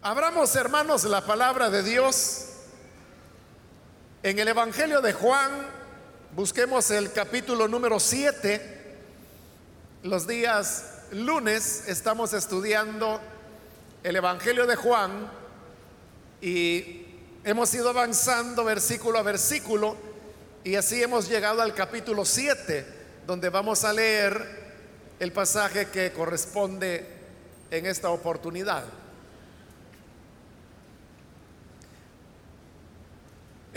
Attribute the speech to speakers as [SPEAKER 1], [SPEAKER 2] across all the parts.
[SPEAKER 1] Abramos, hermanos, la palabra de Dios en el Evangelio de Juan. Busquemos el capítulo número 7. Los días lunes estamos estudiando el Evangelio de Juan y hemos ido avanzando versículo a versículo y así hemos llegado al capítulo 7, donde vamos a leer el pasaje que corresponde en esta oportunidad.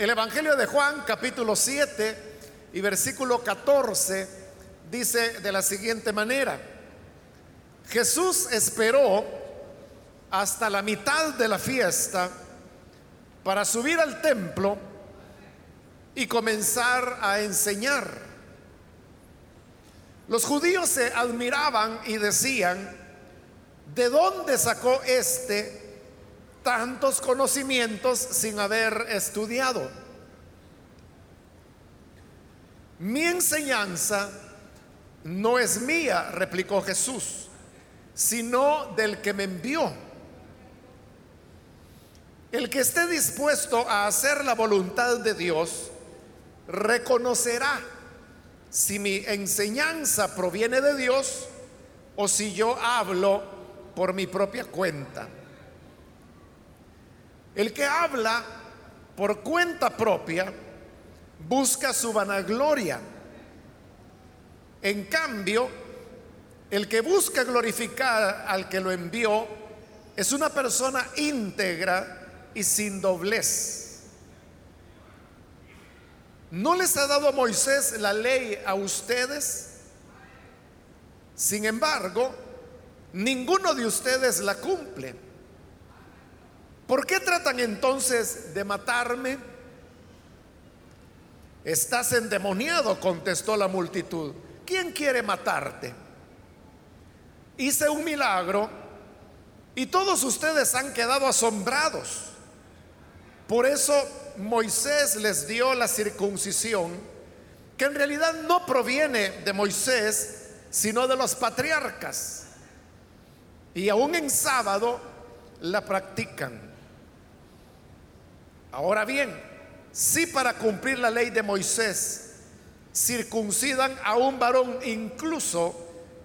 [SPEAKER 1] El Evangelio de Juan, capítulo 7 y versículo 14, dice de la siguiente manera, Jesús esperó hasta la mitad de la fiesta para subir al templo y comenzar a enseñar. Los judíos se admiraban y decían, ¿de dónde sacó este tantos conocimientos sin haber estudiado. Mi enseñanza no es mía, replicó Jesús, sino del que me envió. El que esté dispuesto a hacer la voluntad de Dios, reconocerá si mi enseñanza proviene de Dios o si yo hablo por mi propia cuenta. El que habla por cuenta propia busca su vanagloria. En cambio, el que busca glorificar al que lo envió es una persona íntegra y sin doblez. ¿No les ha dado Moisés la ley a ustedes? Sin embargo, ninguno de ustedes la cumple. ¿Por qué tratan entonces de matarme? Estás endemoniado, contestó la multitud. ¿Quién quiere matarte? Hice un milagro y todos ustedes han quedado asombrados. Por eso Moisés les dio la circuncisión, que en realidad no proviene de Moisés, sino de los patriarcas. Y aún en sábado la practican. Ahora bien, si para cumplir la ley de Moisés circuncidan a un varón incluso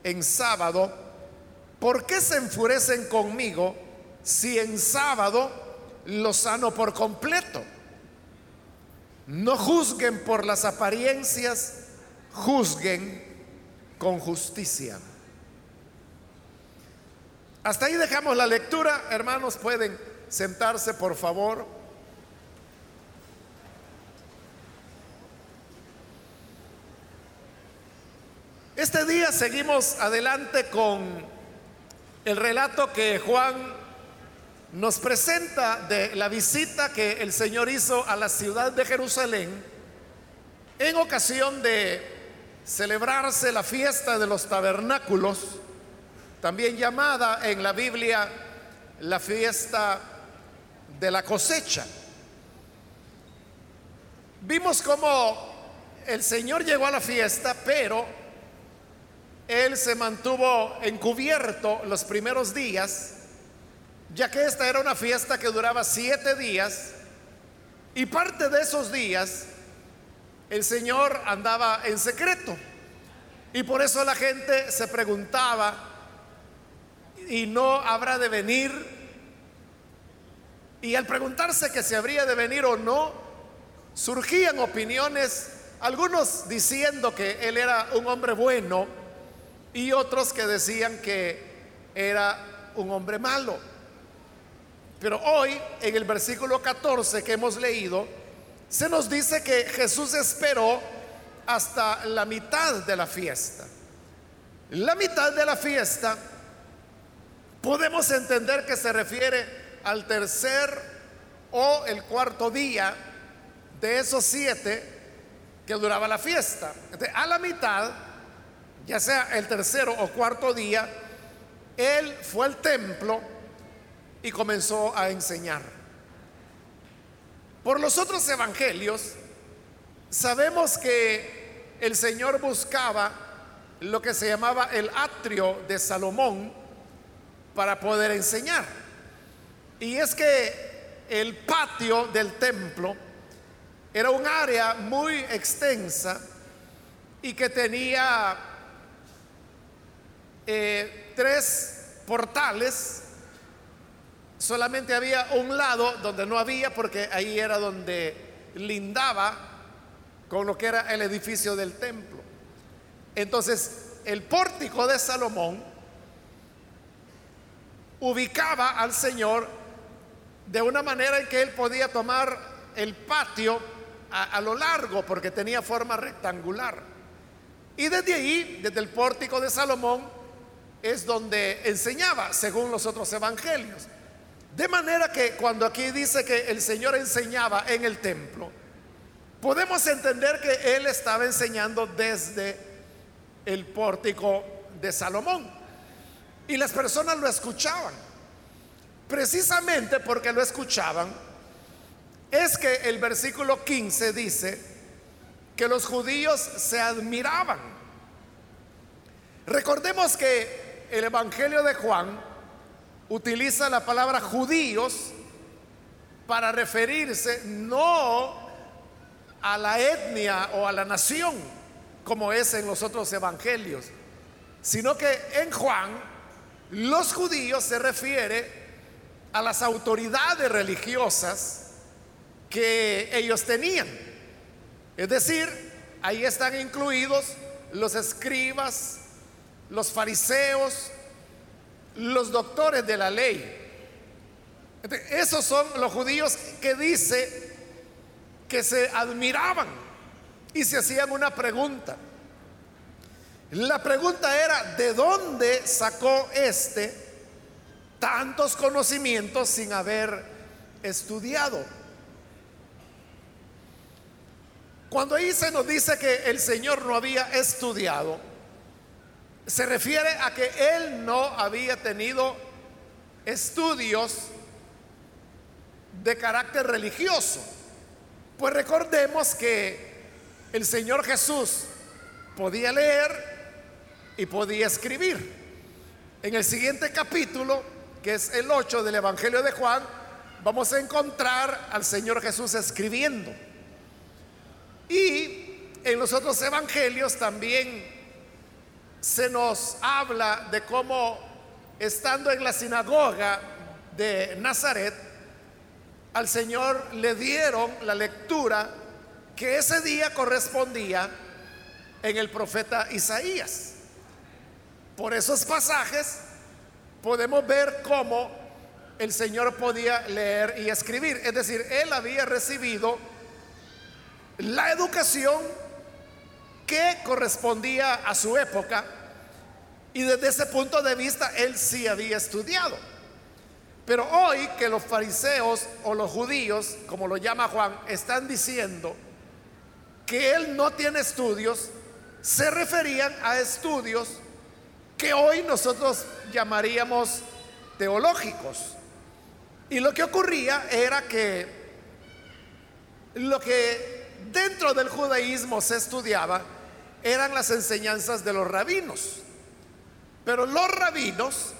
[SPEAKER 1] en sábado, ¿por qué se enfurecen conmigo si en sábado lo sano por completo? No juzguen por las apariencias, juzguen con justicia. Hasta ahí dejamos la lectura. Hermanos, pueden sentarse, por favor. Este día seguimos adelante con el relato que Juan nos presenta de la visita que el Señor hizo a la ciudad de Jerusalén en ocasión de celebrarse la fiesta de los tabernáculos, también llamada en la Biblia la fiesta de la cosecha. Vimos cómo el Señor llegó a la fiesta, pero él se mantuvo encubierto los primeros días, ya que esta era una fiesta que duraba siete días, y parte de esos días el Señor andaba en secreto. Y por eso la gente se preguntaba, ¿y no habrá de venir? Y al preguntarse que si habría de venir o no, surgían opiniones, algunos diciendo que él era un hombre bueno, y otros que decían que era un hombre malo. Pero hoy, en el versículo 14 que hemos leído, se nos dice que Jesús esperó hasta la mitad de la fiesta. La mitad de la fiesta podemos entender que se refiere al tercer o el cuarto día de esos siete que duraba la fiesta. a la mitad ya sea el tercero o cuarto día, él fue al templo y comenzó a enseñar. Por los otros evangelios, sabemos que el Señor buscaba lo que se llamaba el atrio de Salomón para poder enseñar. Y es que el patio del templo era un área muy extensa y que tenía eh, tres portales. Solamente había un lado donde no había porque ahí era donde lindaba con lo que era el edificio del templo. Entonces, el pórtico de Salomón ubicaba al Señor de una manera en que él podía tomar el patio a, lo largo porque tenía forma rectangular. Y desde ahí, desde el pórtico de Salomón, es donde enseñaba, según los otros evangelios. De manera que cuando aquí dice que el Señor enseñaba en el templo, podemos entender que Él estaba enseñando desde el pórtico de Salomón. Y las personas lo escuchaban. Precisamente porque lo escuchaban, es que el versículo 15 dice que los judíos se admiraban. Recordemos que el Evangelio de Juan utiliza la palabra judíos para referirse no a la etnia o a la nación, como es en los otros evangelios, sino que en Juan los judíos se refiere a las autoridades religiosas que ellos tenían. Es decir, ahí están incluidos los escribas, los fariseos, los doctores de la ley. Esos son los judíos que dice que se admiraban y se hacían una pregunta. La pregunta era, ¿de dónde sacó este tantos conocimientos sin haber estudiado? Cuando ahí se nos dice que el Señor no había estudiado, se refiere a que Él no había tenido estudios de carácter religioso. Pues recordemos que el Señor Jesús podía leer y podía escribir. En el siguiente capítulo, que es el 8 del Evangelio de Juan, vamos a encontrar al Señor Jesús escribiendo. Y en los otros evangelios también se nos habla de cómo estando en la sinagoga de Nazaret, al Señor le dieron la lectura que ese día correspondía en el profeta Isaías. Por esos pasajes podemos ver cómo el Señor podía leer y escribir. Es decir, él había recibido la educación que correspondía a su época y desde ese punto de vista él sí había estudiado. Pero hoy que los fariseos o los judíos, como lo llama Juan, están diciendo que él no tiene estudios, se referían a estudios que hoy nosotros llamaríamos teológicos. Y lo que ocurría era que lo que dentro del judaísmo se estudiaba eran las enseñanzas de los rabinos. Pero los rabinos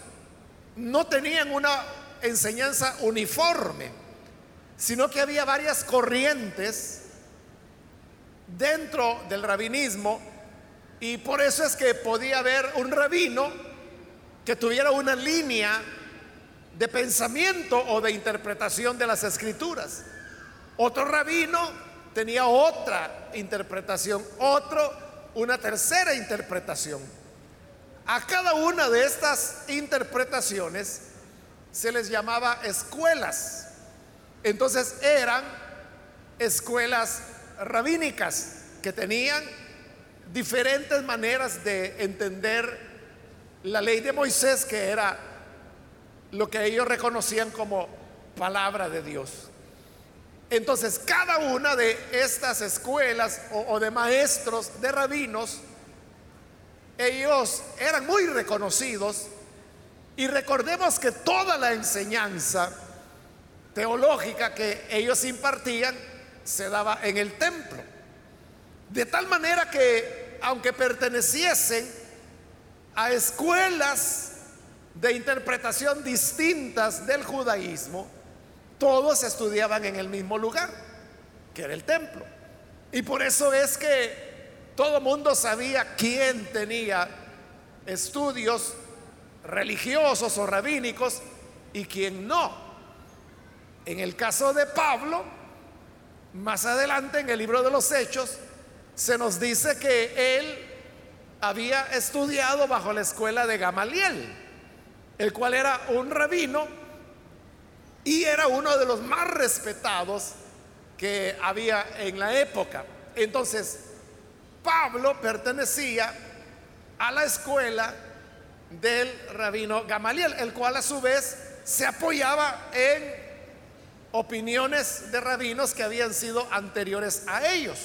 [SPEAKER 1] no tenían una enseñanza uniforme, sino que había varias corrientes dentro del rabinismo y por eso es que podía haber un rabino que tuviera una línea de pensamiento o de interpretación de las escrituras. Otro rabino tenía otra interpretación, otro, una tercera interpretación. A cada una de estas interpretaciones se les llamaba escuelas. Entonces eran escuelas rabínicas que tenían diferentes maneras de entender la ley de Moisés, que era lo que ellos reconocían como palabra de Dios. Entonces, cada una de estas escuelas o, de maestros, de rabinos, ellos eran muy reconocidos y recordemos que toda la enseñanza teológica que ellos impartían se daba en el templo. De tal manera que, aunque perteneciesen a escuelas de interpretación distintas del judaísmo, todos estudiaban en el mismo lugar, que era el templo. Y por eso es que todo mundo sabía quién tenía estudios religiosos o rabínicos y quién no. En el caso de Pablo, más adelante en el libro de los Hechos, se nos dice que él había estudiado bajo la escuela de Gamaliel, el cual era un rabino y era uno de los más respetados que había en la época. Entonces, Pablo pertenecía a la escuela del rabino Gamaliel, el cual a su vez se apoyaba en opiniones de rabinos que habían sido anteriores a ellos.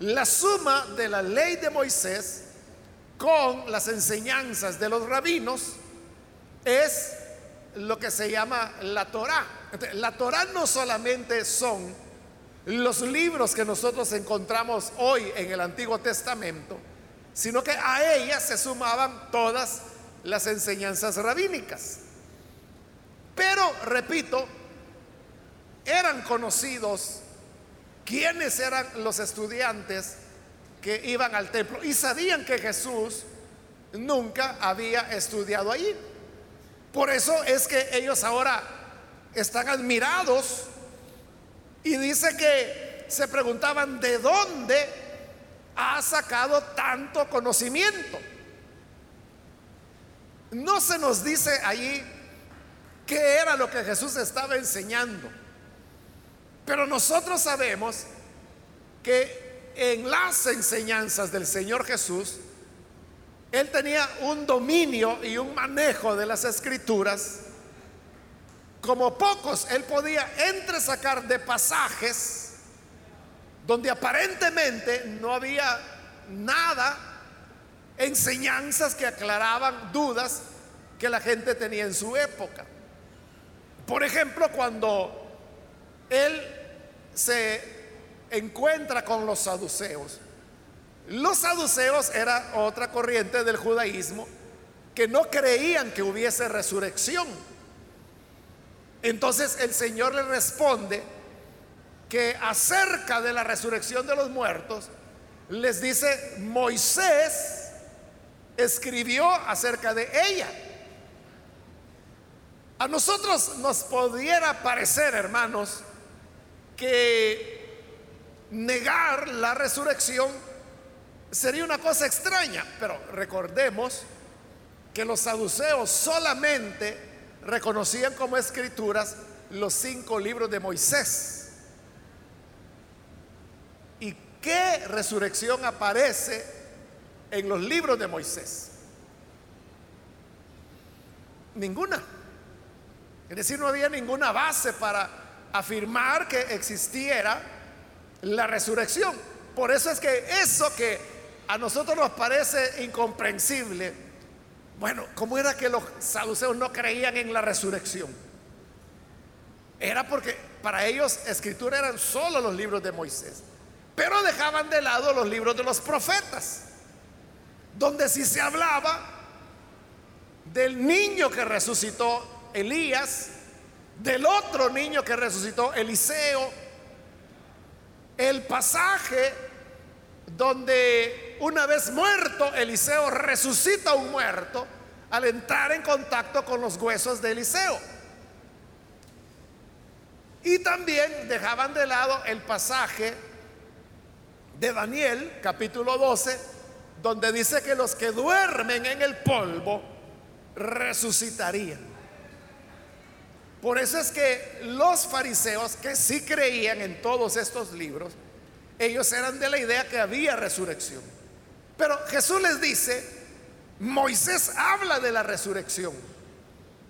[SPEAKER 1] La suma de la ley de Moisés con las enseñanzas de los rabinos es lo que se llama la Torá. La Torá no solamente son los libros que nosotros encontramos hoy en el Antiguo Testamento, sino que a ellas se sumaban todas las enseñanzas rabínicas. Pero, repito, eran conocidos quiénes eran los estudiantes que iban al templo y sabían que Jesús nunca había estudiado allí. Por eso es que ellos ahora están admirados y dice que se preguntaban de dónde ha sacado tanto conocimiento. No se nos dice allí qué era lo que Jesús estaba enseñando, pero nosotros sabemos que en las enseñanzas del Señor Jesús, Él tenía un dominio y un manejo de las escrituras como pocos. Él podía entresacar de pasajes donde aparentemente no había nada, enseñanzas que aclaraban dudas que la gente tenía en su época. Por ejemplo, cuando él se encuentra con los saduceos, los saduceos era otra corriente del judaísmo que no creían que hubiese resurrección. Entonces el Señor le responde, que acerca de la resurrección de los muertos, les dice, Moisés escribió acerca de ella. A nosotros nos pudiera parecer, hermanos, que negar la resurrección sería una cosa extraña, pero recordemos que los saduceos solamente reconocían como escrituras los cinco libros de Moisés. ¿Qué resurrección aparece en los libros de Moisés? Ninguna. Es decir, no había ninguna base para afirmar que existiera la resurrección. Por eso es que eso que a nosotros nos parece incomprensible, bueno, ¿cómo era que los saduceos no creían en la resurrección? Era porque para ellos escritura eran solo los libros de Moisés. Pero dejaban de lado los libros de los profetas, donde sí se hablaba del niño que resucitó Elías, del otro niño que resucitó Eliseo, el pasaje donde una vez muerto Eliseo resucita a un muerto al entrar en contacto con los huesos de Eliseo. Y también dejaban de lado el pasaje de Daniel, capítulo 12, donde dice que los que duermen en el polvo resucitarían. Por eso es que los fariseos que sí creían en todos estos libros, ellos eran de la idea que había resurrección. Pero Jesús les dice, Moisés habla de la resurrección.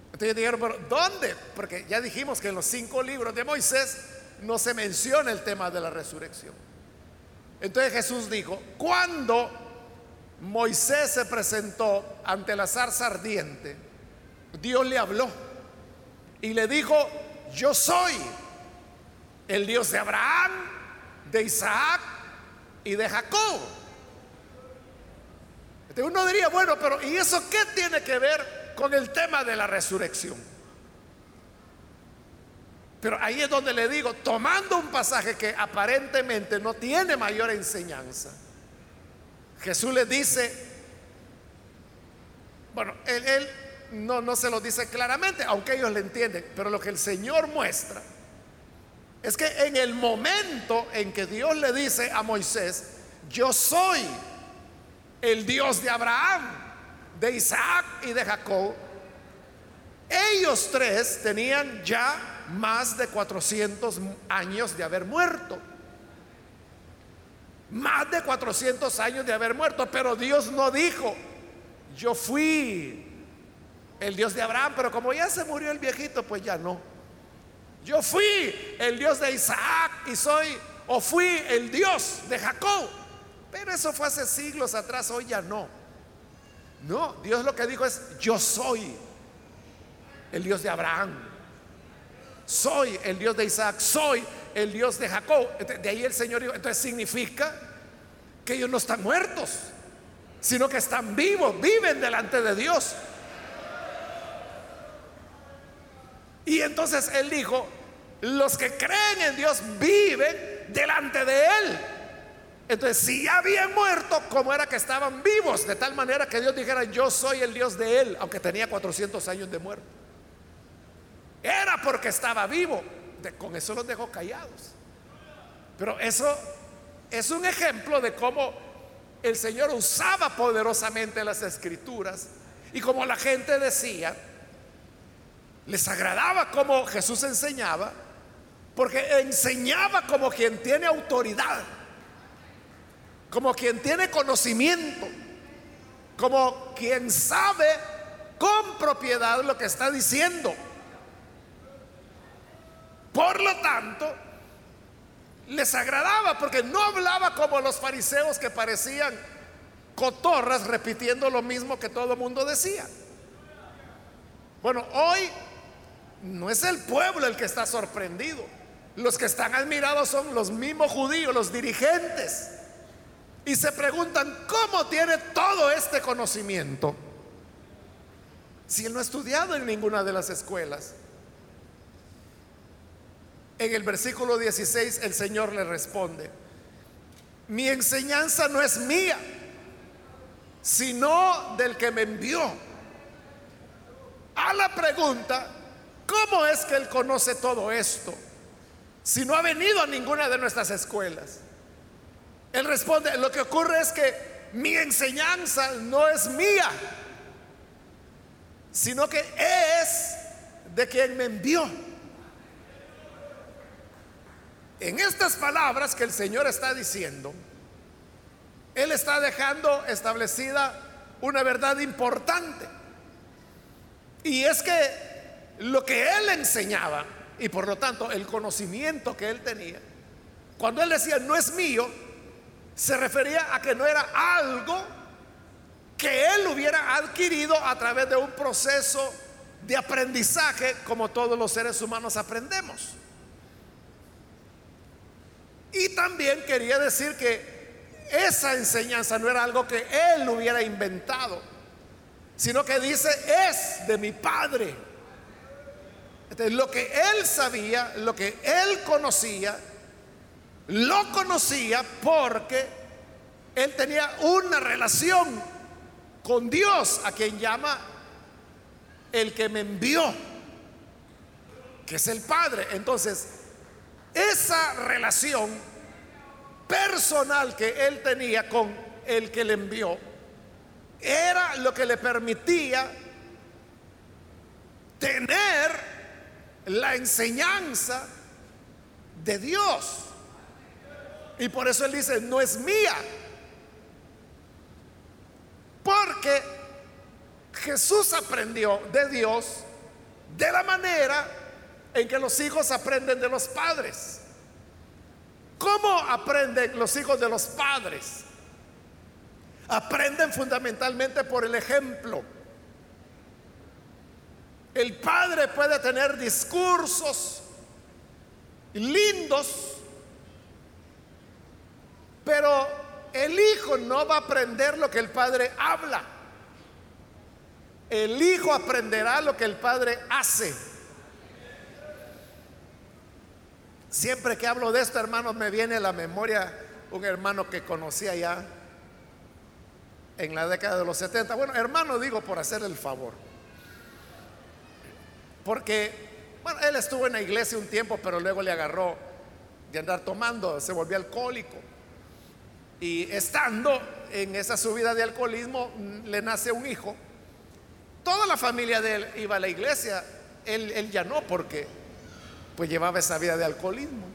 [SPEAKER 1] Entonces dijeron, ¿pero dónde? Porque ya dijimos que en los cinco libros de Moisés no se menciona el tema de la resurrección. Entonces Jesús dijo, cuando Moisés se presentó ante la zarza ardiente, Dios le habló y le dijo, yo soy el Dios de Abraham, de Isaac y de Jacob. Uno diría, bueno, pero ¿y eso qué tiene que ver con el tema de la resurrección. Pero ahí es donde le digo, tomando un pasaje que aparentemente no tiene mayor enseñanza, Jesús le dice, bueno, él, no, no se lo dice claramente, aunque ellos le entienden, pero lo que el Señor muestra es que en el momento en que Dios le dice a Moisés, yo soy el Dios de Abraham, de Isaac y de Jacob, ellos tres tenían ya más de 400 años de haber muerto. Más de 400 años de haber muerto, pero Dios no dijo, yo fui el Dios de Abraham, pero como ya se murió el viejito, pues ya no. Yo fui el Dios de Isaac y soy, o fui el Dios de Jacob. Pero eso fue hace siglos atrás, hoy ya no. No, Dios lo que dijo es, yo soy el Dios de Abraham, soy el Dios de Isaac, soy el Dios de Jacob. De ahí el Señor dijo, entonces significa que ellos no están muertos, sino que están vivos, viven delante de Dios. Y entonces Él dijo, los que creen en Dios viven delante de Él. Entonces, si ya habían muerto, ¿cómo era que estaban vivos? De tal manera que Dios dijera, yo soy el Dios de Él, aunque tenía 400 años de muerto. Era porque estaba vivo. con eso los dejó callados. Pero eso es un ejemplo de cómo el Señor usaba poderosamente las escrituras y como la gente decía, les agradaba como Jesús enseñaba, porque enseñaba como quien tiene autoridad como quien tiene conocimiento, como quien sabe con propiedad lo que está diciendo. Por lo tanto, les agradaba porque no hablaba como los fariseos que parecían cotorras repitiendo lo mismo que todo el mundo decía. Bueno, hoy no es el pueblo el que está sorprendido. Los que están admirados son los mismos judíos, los dirigentes y se preguntan, ¿cómo tiene todo este conocimiento? Si él no ha estudiado en ninguna de las escuelas. En el versículo 16 el Señor le responde, mi enseñanza no es mía, sino del que me envió. A la pregunta, ¿cómo es que él conoce todo esto? Si no ha venido a ninguna de nuestras escuelas. Él responde, lo que ocurre es que mi enseñanza no es mía, sino que es de quien me envió. En estas palabras que el Señor está diciendo, Él está dejando establecida una verdad importante. Y es que lo que Él enseñaba, y por lo tanto el conocimiento que Él tenía, cuando Él decía, no es mío, se refería a que no era algo que él hubiera adquirido a través de un proceso de aprendizaje como todos los seres humanos aprendemos. Y también quería decir que esa enseñanza no era algo que él hubiera inventado, sino que dice es de mi padre. Entonces, lo que él sabía, lo que él conocía, lo conocía porque él tenía una relación con Dios, a quien llama el que me envió, que es el Padre. Entonces, esa relación personal que él tenía con el que le envió era lo que le permitía tener la enseñanza de Dios. Y por eso él dice, no es mía. Porque Jesús aprendió de Dios de la manera en que los hijos aprenden de los padres. ¿Cómo aprenden los hijos de los padres? Aprenden fundamentalmente por el ejemplo. El padre puede tener discursos lindos pero el hijo no va a aprender lo que el padre habla. el hijo aprenderá lo que el padre hace. Siempre que hablo de esto, hermanos, me viene a la memoria un hermano que conocía ya en la década de los 70. Bueno, hermano digo por hacer el favor. Porque, bueno, él estuvo en la iglesia un tiempo, pero luego le agarró de andar tomando, se volvió alcohólico. Y estando en esa subida de alcoholismo, le nace un hijo. Toda la familia de él iba a la iglesia, él, él ya no, porque pues llevaba esa vida de alcoholismo.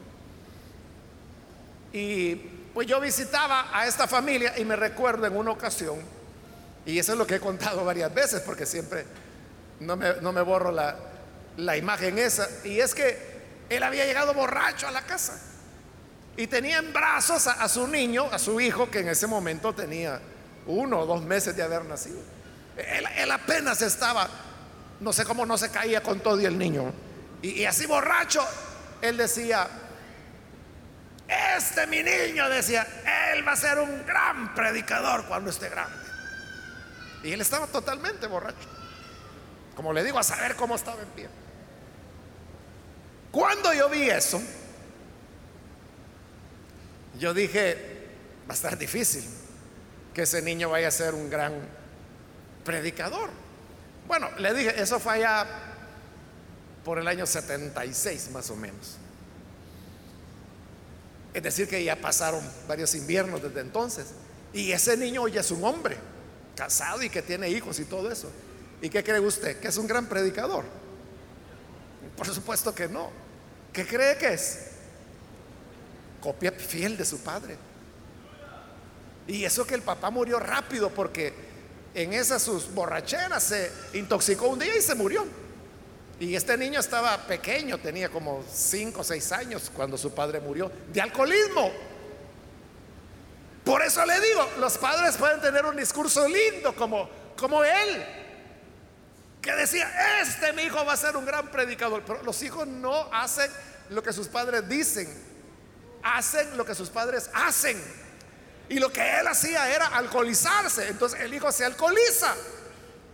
[SPEAKER 1] Y pues yo visitaba a esta familia y me recuerdo en una ocasión, y eso es lo que he contado varias veces, porque siempre no me, no me borro la, la imagen esa, y es que él había llegado borracho a la casa y tenía en brazos a, su niño, a su hijo, que en ese momento tenía uno o dos meses de haber nacido. Él, apenas estaba, no sé cómo no se caía con todo y el niño. Y, así borracho, él decía, este mi niño, decía, él va a ser un gran predicador cuando esté grande. Y él estaba totalmente borracho. Como le digo, a saber cómo estaba en pie. Cuando yo vi eso, yo dije, va a estar difícil que ese niño vaya a ser un gran predicador. Bueno, le dije, eso fue allá por el año 76 más o menos. Es decir, que ya pasaron varios inviernos desde entonces. Y ese niño ya es un hombre, casado y que tiene hijos y todo eso. ¿Y qué cree usted? ¿Que es un gran predicador? Por supuesto que no. ¿Qué cree que es? Copia fiel de su padre. Y eso que el papá murió rápido porque en esas sus borracheras se intoxicó un día y se murió. Y este niño estaba pequeño, tenía como 5 o 6 años cuando su padre murió de alcoholismo. Por eso le digo, los padres pueden tener un discurso lindo como, como él, que decía, este mi hijo va a ser un gran predicador, pero los hijos no hacen lo que sus padres dicen, hacen lo que sus padres hacen. Y lo que él hacía era alcoholizarse. Entonces el hijo se alcoholiza.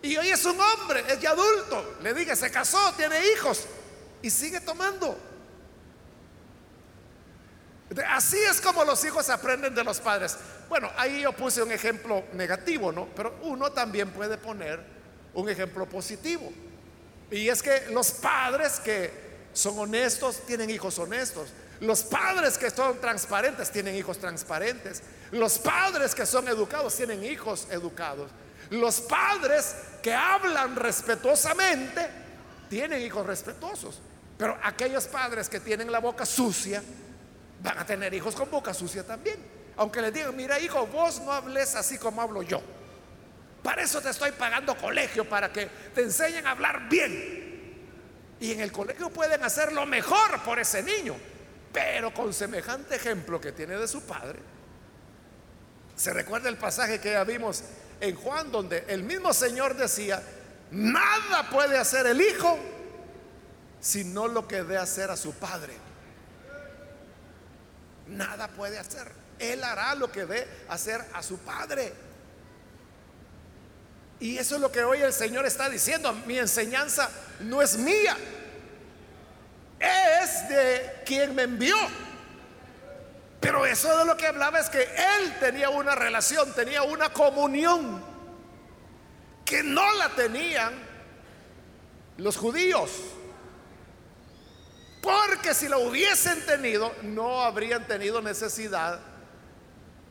[SPEAKER 1] Y hoy es un hombre, es ya adulto. Le dije, se casó, tiene hijos. Y sigue tomando. Así es como los hijos aprenden de los padres. Bueno, ahí yo puse un ejemplo negativo, ¿no? Pero uno también puede poner un ejemplo positivo. Y es que los padres que son honestos tienen hijos honestos. Los padres que son transparentes tienen hijos transparentes. Los padres que son educados tienen hijos educados. Los padres que hablan respetuosamente tienen hijos respetuosos. Pero aquellos padres que tienen la boca sucia van a tener hijos con boca sucia también. Aunque les digan, mira hijo, vos no hables así como hablo yo. Para eso te estoy pagando colegio, para que te enseñen a hablar bien. Y en el colegio pueden hacer lo mejor por ese niño. Pero con semejante ejemplo que tiene de su padre, se recuerda el pasaje que ya vimos en Juan, donde el mismo Señor decía, nada puede hacer el Hijo sino lo que dé hacer a su Padre. Nada puede hacer. Él hará lo que dé hacer a su Padre. Y eso es lo que hoy el Señor está diciendo. Mi enseñanza no es mía, es de quien me envió. Pero eso de lo que hablaba es que él tenía una relación, tenía una comunión que no la tenían los judíos. Porque si lo hubiesen tenido, no habrían tenido necesidad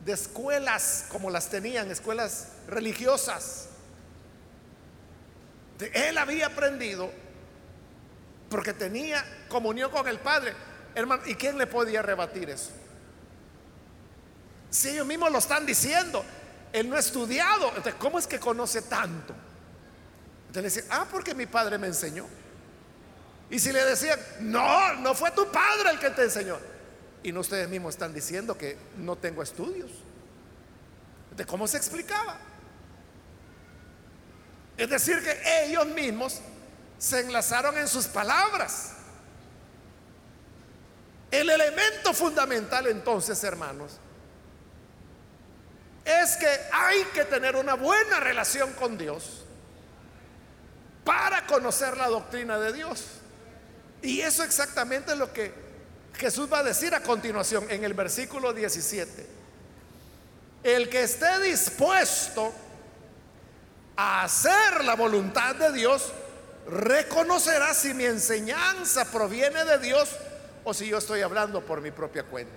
[SPEAKER 1] de escuelas como las tenían, escuelas religiosas. Él había aprendido porque tenía comunión con el Padre. Hermano, ¿y quién le podía rebatir eso? Si ellos mismos lo están diciendo, él no ha estudiado, entonces, ¿cómo es que conoce tanto? Entonces le decía, ah, porque mi padre me enseñó. Y si le decían, no, no fue tu padre el que te enseñó. Y no ustedes mismos están diciendo que no tengo estudios. ¿De cómo se explicaba? Es decir, que ellos mismos se enlazaron en sus palabras. El elemento fundamental entonces, hermanos, es que hay que tener una buena relación con Dios para conocer la doctrina de Dios. Y eso exactamente es lo que Jesús va a decir a continuación en el versículo 17. El que esté dispuesto a hacer la voluntad de Dios, reconocerá si mi enseñanza proviene de Dios o si yo estoy hablando por mi propia cuenta.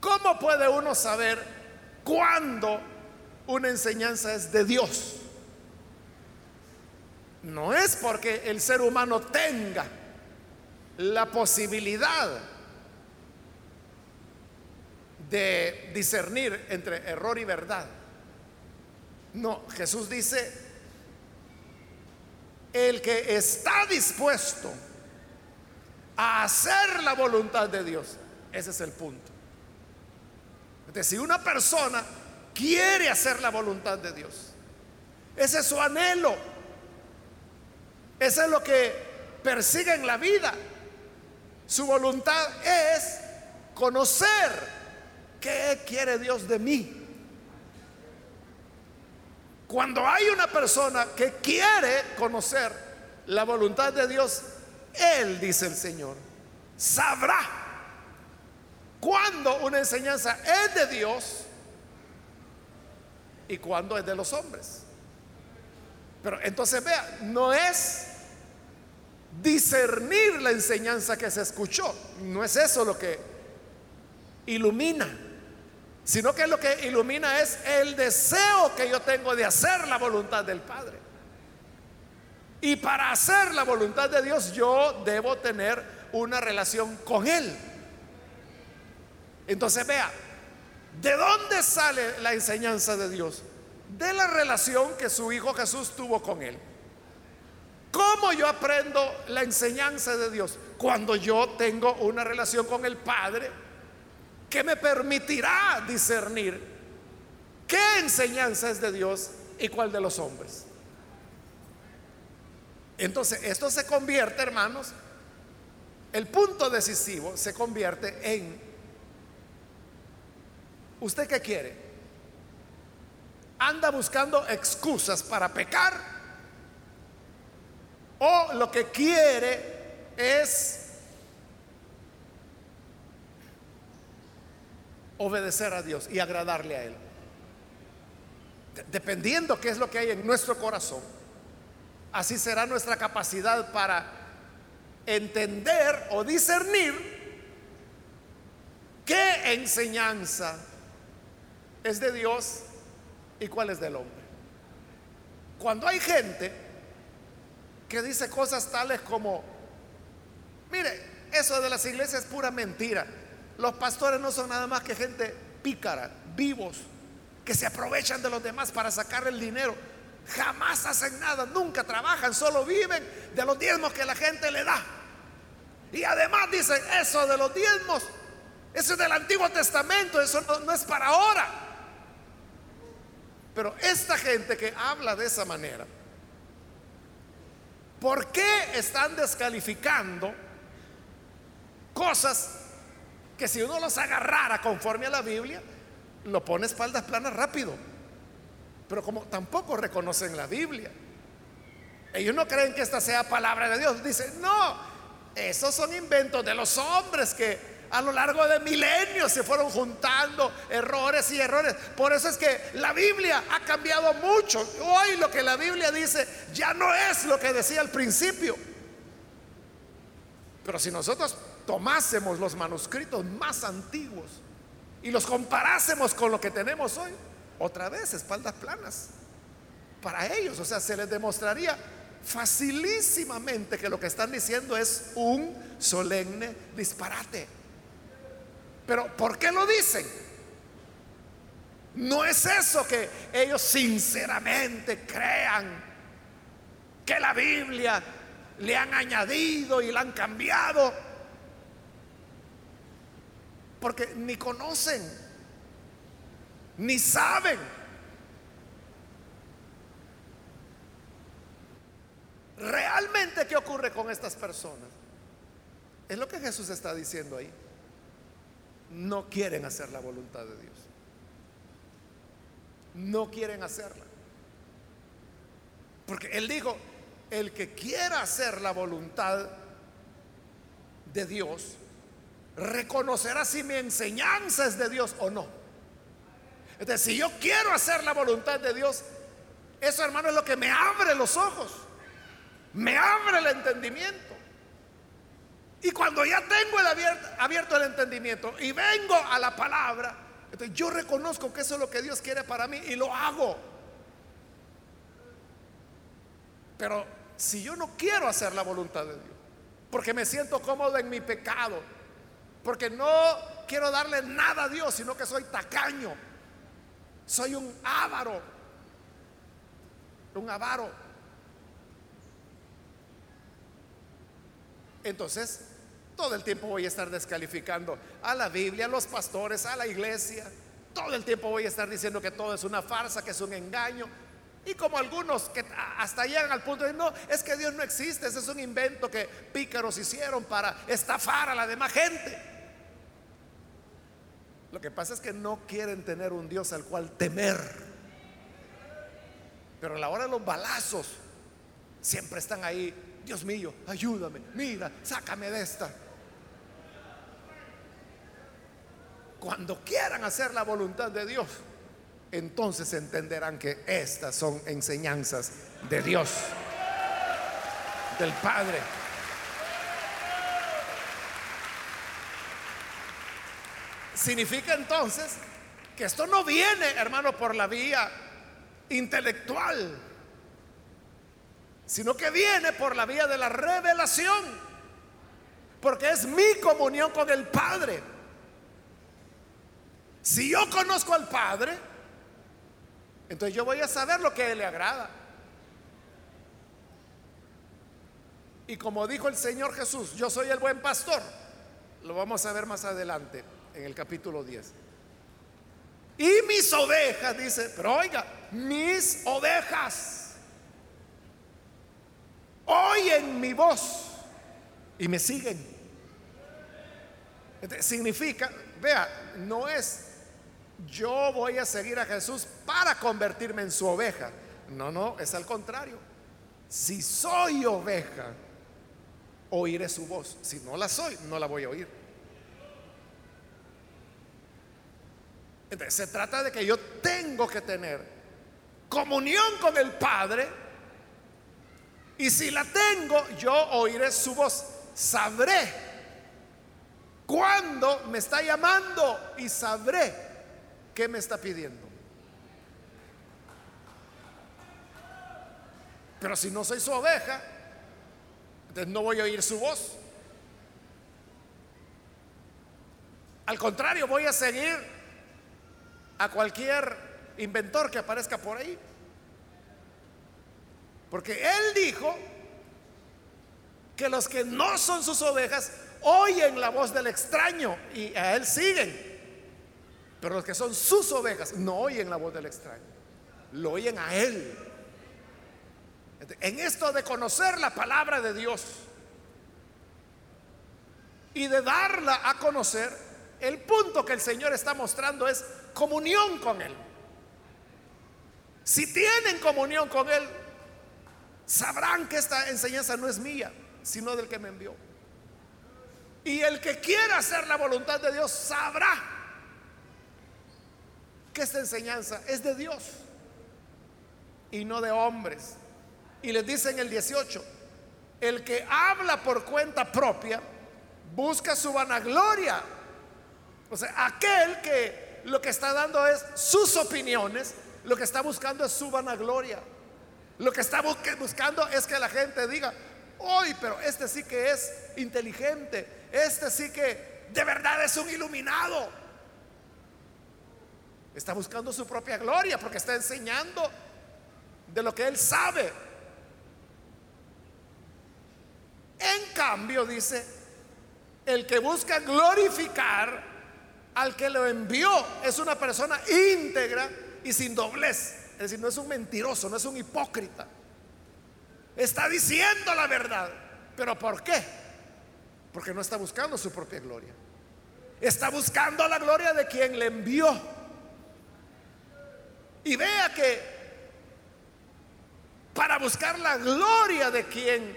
[SPEAKER 1] ¿Cómo puede uno saber cuándo una enseñanza es de Dios? No es porque el ser humano tenga la posibilidad de discernir entre error y verdad. No, Jesús dice, el que está dispuesto a hacer la voluntad de Dios, ese es el punto. Entonces, si una persona quiere hacer la voluntad de Dios, ese es su anhelo, ese es lo que persigue en la vida. Su voluntad es conocer qué quiere Dios de mí. Cuando hay una persona que quiere conocer la voluntad de Dios, Él, dice el Señor, sabrá cuando una enseñanza es de Dios y cuando es de los hombres. Pero entonces vea, no es discernir la enseñanza que se escuchó, no es eso lo que ilumina sino que lo que ilumina es el deseo que yo tengo de hacer la voluntad del Padre. Y para hacer la voluntad de Dios yo debo tener una relación con Él. Entonces vea, ¿de dónde sale la enseñanza de Dios? De la relación que su Hijo Jesús tuvo con Él. ¿Cómo yo aprendo la enseñanza de Dios? Cuando yo tengo una relación con el Padre que me permitirá discernir qué enseñanza es de Dios y cuál de los hombres. Entonces, esto se convierte, hermanos, el punto decisivo se convierte en, ¿usted qué quiere? ¿Anda buscando excusas para pecar? ¿O lo que quiere es obedecer a Dios y agradarle a Él. Dependiendo qué es lo que hay en nuestro corazón, así será nuestra capacidad para entender o discernir qué enseñanza es de Dios y cuál es del hombre. Cuando hay gente que dice cosas tales como, mire, eso de las iglesias es pura mentira. Los pastores no son nada más que gente pícara, vivos, que se aprovechan de los demás para sacar el dinero. Jamás hacen nada, nunca trabajan, solo viven de los diezmos que la gente le da. Y además dicen, eso de los diezmos, eso es del Antiguo Testamento, eso no, no es para ahora. Pero esta gente que habla de esa manera, ¿por qué están descalificando cosas que si uno los agarrara conforme a la Biblia, lo pone espaldas planas rápido. Pero como tampoco reconocen la Biblia, ellos no creen que esta sea palabra de Dios. Dicen, no, esos son inventos de los hombres que a lo largo de milenios se fueron juntando errores y errores. Por eso es que la Biblia ha cambiado mucho. Hoy lo que la Biblia dice ya no es lo que decía al principio. Pero si nosotros tomásemos los manuscritos más antiguos y los comparásemos con lo que tenemos hoy, otra vez espaldas planas para ellos. O sea, se les demostraría facilísimamente que lo que están diciendo es un solemne disparate. Pero ¿por qué lo dicen? No es eso que ellos sinceramente crean que la Biblia le han añadido y la han cambiado porque ni conocen, ni saben. Realmente, ¿qué ocurre con estas personas? Es lo que Jesús está diciendo ahí. No quieren hacer la voluntad de Dios. No quieren hacerla. Porque él dijo, el que quiera hacer la voluntad de Dios, reconocerá si mi enseñanza es de Dios o no. Si yo quiero hacer la voluntad de Dios, eso hermano es lo que me abre los ojos, me abre el entendimiento. Y cuando ya tengo abierto, el entendimiento y vengo a la palabra, yo reconozco que eso es lo que Dios quiere para mí y lo hago. Pero si yo no quiero hacer la voluntad de Dios, porque me siento cómodo en mi pecado, porque no quiero darle nada a Dios, sino que soy tacaño, soy un avaro, un avaro. Entonces, todo el tiempo voy a estar descalificando a la Biblia, a los pastores, a la iglesia. Todo el tiempo voy a estar diciendo que todo es una farsa, que es un engaño. Y como algunos que hasta llegan al punto de no, es que Dios no existe, ese es un invento que pícaros hicieron para estafar a la demás gente. Lo que pasa es que no quieren tener un Dios al cual temer. Pero a la hora de los balazos, siempre están ahí. Dios mío, ayúdame, mira, sácame de esta. Cuando quieran hacer la voluntad de Dios, entonces entenderán que estas son enseñanzas de Dios, del Padre. Significa entonces que esto no viene, hermano, por la vía intelectual, sino que viene por la vía de la revelación, porque es mi comunión con el Padre. Si yo conozco al Padre, entonces yo voy a saber lo que a Él le agrada. Y como dijo el Señor Jesús, yo soy el buen pastor. Lo vamos a ver más adelante en el capítulo 10. Y mis ovejas, dice, pero oiga, mis ovejas oyen mi voz y me siguen. significa, vea, no es yo voy a seguir a Jesús para convertirme en su oveja. No, no, es al contrario. Si soy oveja, oiré su voz. Si no la soy, no la voy a oír. Se trata de que yo tengo que tener comunión con el Padre y si la tengo, yo oiré su voz. Sabré cuándo me está llamando y sabré qué me está pidiendo. Pero si no soy su oveja, entonces no voy a oír su voz. Al contrario, voy a seguir a cualquier inventor que aparezca por ahí. Porque él dijo que los que no son sus ovejas oyen la voz del extraño y a él siguen. Pero los que son sus ovejas no oyen la voz del extraño, lo oyen a él. En esto de conocer la palabra de Dios y de darla a conocer, el punto que el Señor está mostrando es comunión con Él. Si tienen comunión con Él, sabrán que esta enseñanza no es mía, sino del que me envió. Y el que quiera hacer la voluntad de Dios sabrá que esta enseñanza es de Dios y no de hombres. Y les dice en el 18, el que habla por cuenta propia busca su vanagloria. O sea, aquel que lo que está dando es sus opiniones, lo que está buscando es su vanagloria. Lo que está buscando es que la gente diga, hoy, pero este sí que es inteligente, este sí que de verdad es un iluminado. Está buscando su propia gloria porque está enseñando de lo que él sabe. En cambio, dice, el que busca glorificar al que lo envió es una persona íntegra y sin doblez. Es decir, no es un mentiroso, no es un hipócrita. Está diciendo la verdad. ¿Pero por qué? Porque no está buscando su propia gloria. Está buscando la gloria de quien le envió. Y vea que para buscar la gloria de quien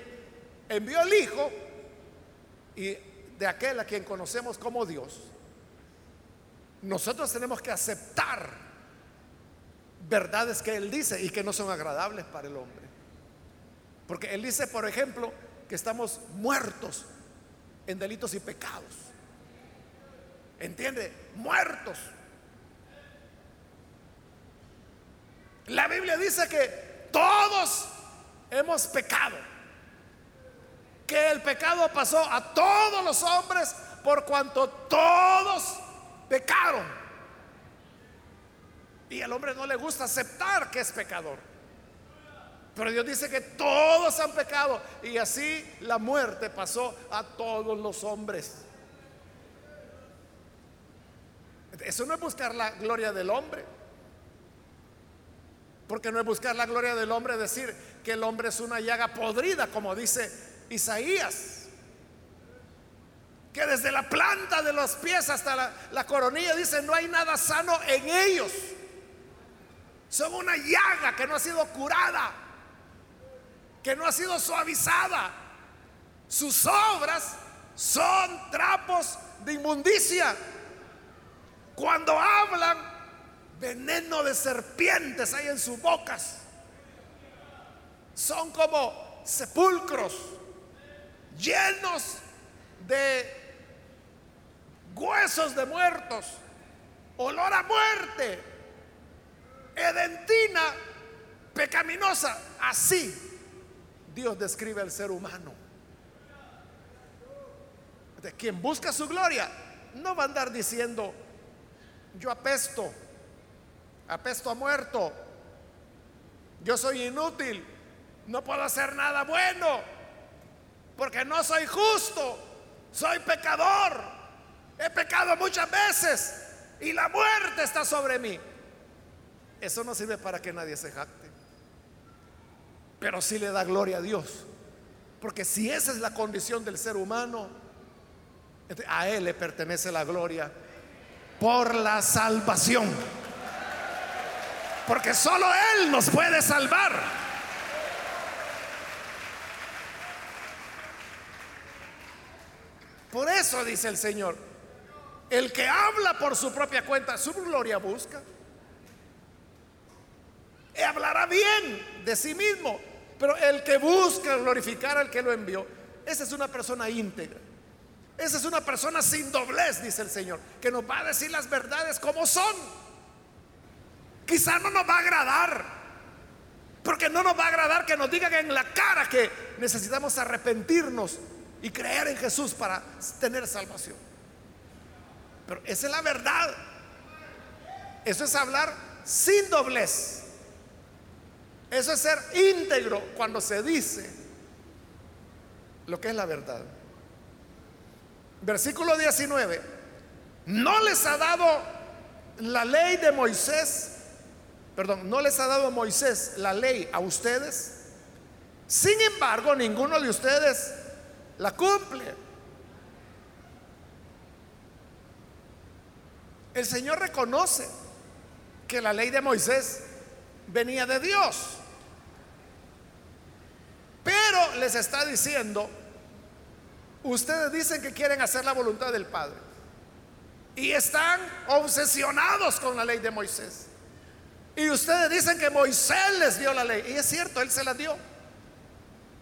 [SPEAKER 1] envió el Hijo y de aquel a quien conocemos como Dios, nosotros tenemos que aceptar verdades que Él dice y que no son agradables para el hombre. Porque Él dice, por ejemplo, que estamos muertos en delitos y pecados. ¿Entiende? Muertos. La Biblia dice que todos hemos pecado. Que el pecado pasó a todos los hombres por cuanto todos pecaron. Y al hombre no le gusta aceptar que es pecador. Pero Dios dice que todos han pecado y así la muerte pasó a todos los hombres. Eso no es buscar la gloria del hombre. Porque no es buscar la gloria del hombre decir que el hombre es una llaga podrida, como dice Isaías. Que desde la planta de los pies hasta la, la coronilla dice, no hay nada sano en ellos. Son una llaga que no ha sido curada, que no ha sido suavizada. Sus obras son trapos de inmundicia. Cuando hablan, veneno de serpientes hay en sus bocas. Son como sepulcros llenos de huesos de muertos, olor a muerte, edentina pecaminosa. Así Dios describe al ser humano. De quien busca su gloria no va a andar diciendo, yo apesto, apesto a muerto, yo soy inútil, no puedo hacer nada bueno, porque no soy justo, soy pecador, he pecado muchas veces y la muerte está sobre mí. Eso no sirve para que nadie se jacte, pero sí le da gloria a Dios, porque si esa es la condición del ser humano, a Él le pertenece la gloria por la salvación. Porque solo Él nos puede salvar. Por eso dice el Señor, el que habla por su propia cuenta, su gloria busca. Y hablará bien de sí mismo, pero el que busca glorificar al que lo envió, esa es una persona íntegra. Esa es una persona sin doblez, dice el Señor, que nos va a decir las verdades como son. Quizá no nos va a agradar, porque no nos va a agradar que nos digan en la cara que necesitamos arrepentirnos y creer en Jesús para tener salvación. Pero esa es la verdad. Eso es hablar sin doblez. Eso es ser íntegro cuando se dice lo que es la verdad. Versículo 19. No les ha dado la ley de Moisés, perdón, no les ha dado Moisés la ley a ustedes. Sin embargo, ninguno de ustedes la cumple. El Señor reconoce que la ley de Moisés venía de Dios. Pero les está diciendo, Ustedes dicen que quieren hacer la voluntad del Padre. Y están obsesionados con la ley de Moisés. Y ustedes dicen que Moisés les dio la ley. Y es cierto, él se la dio.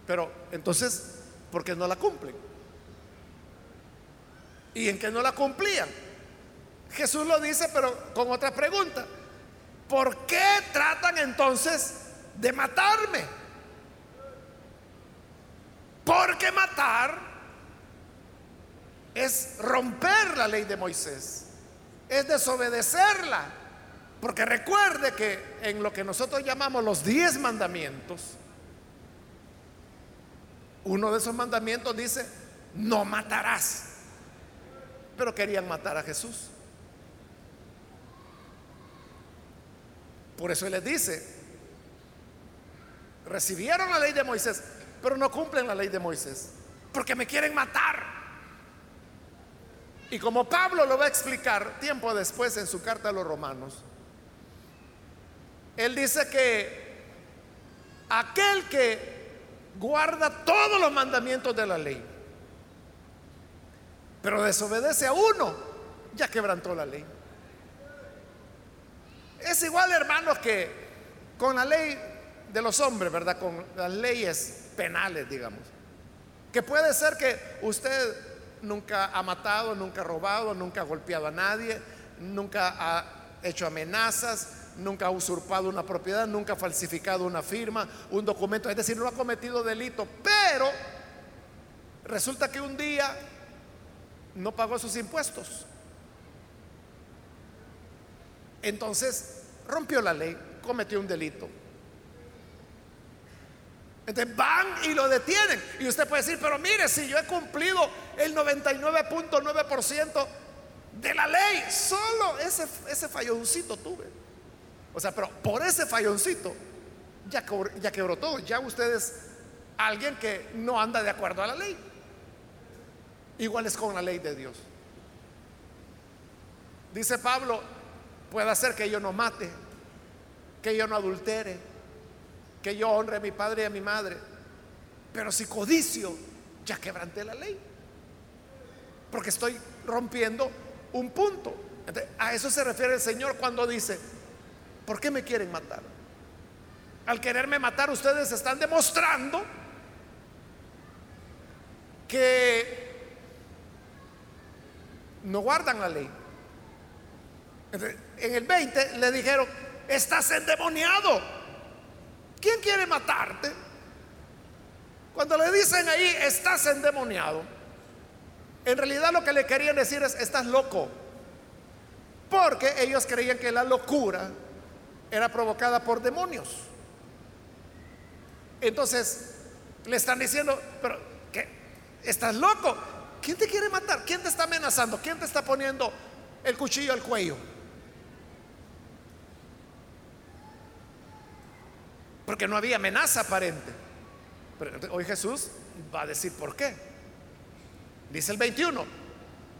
[SPEAKER 1] Pero entonces, ¿por qué no la cumplen? ¿Y en qué no la cumplían? Jesús lo dice, pero con otra pregunta. ¿Por qué tratan entonces de matarme? Porque matar es romper la ley de Moisés, es desobedecerla. Porque recuerde que en lo que nosotros llamamos los diez mandamientos, uno de esos mandamientos dice, no matarás. Pero querían matar a Jesús. Por eso Él les dice, recibieron la ley de Moisés, pero no cumplen la ley de Moisés, porque me quieren matar. Y como Pablo lo va a explicar tiempo después en su carta a los romanos, él dice que aquel que guarda todos los mandamientos de la ley, pero desobedece a uno, ya quebrantó la ley. Es igual, hermanos, que con la ley de los hombres, ¿verdad? Con las leyes penales, digamos. Que puede ser que usted nunca ha matado, nunca ha robado, nunca ha golpeado a nadie, nunca ha hecho amenazas, nunca ha usurpado una propiedad, nunca ha falsificado una firma, un documento, es decir, no ha cometido delito, pero resulta que un día no pagó sus impuestos. Entonces rompió la ley, cometió un delito. Entonces van y lo detienen. Y usted puede decir, pero mire, si yo he cumplido el 99.9% de la ley, solo ese, ese falloncito tuve. O sea, pero por ese falloncito ya, ya quebró todo. Ya usted es alguien que no anda de acuerdo a la ley. Igual es con la ley de Dios. Dice Pablo, puede hacer que yo no mate, que yo no adultere, que yo honre a mi padre y a mi madre. Pero si codicio, ya quebranté la ley. Porque estoy rompiendo un punto. a eso se refiere el Señor cuando dice, ¿por qué me quieren matar? Al quererme matar ustedes están demostrando que no guardan la ley. En el 20 le dijeron, estás endemoniado. ¿Quién quiere matarte? Cuando le dicen ahí, estás endemoniado, en realidad lo que le querían decir es, estás loco. Porque ellos creían que la locura era provocada por demonios. Entonces, le están diciendo, pero ¿qué? ¿Estás loco? ¿Quién te quiere matar? ¿Quién te está amenazando? ¿Quién te está poniendo el cuchillo al cuello? Porque no había amenaza aparente. Pero hoy Jesús va a decir por qué. Dice el 21,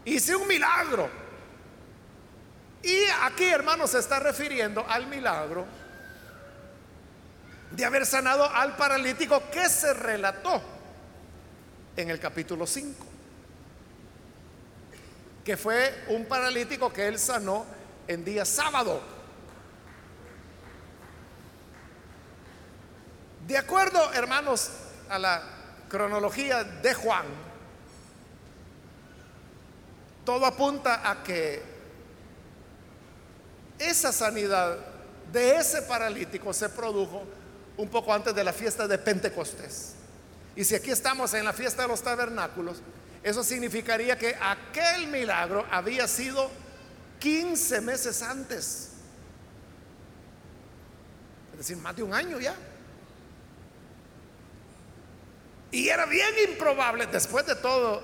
[SPEAKER 1] hice un milagro. Y aquí, hermanos, se está refiriendo al milagro de haber sanado al paralítico que se relató en el capítulo 5. Que fue un paralítico que él sanó en día sábado. De acuerdo, hermanos, a la cronología de Juan, todo apunta a que esa sanidad de ese paralítico se produjo un poco antes de la fiesta de Pentecostés. Y si aquí estamos en la fiesta de los tabernáculos, eso significaría que aquel milagro había sido 15 meses antes. Es decir, más de un año ya. Y era bien improbable, después de todo,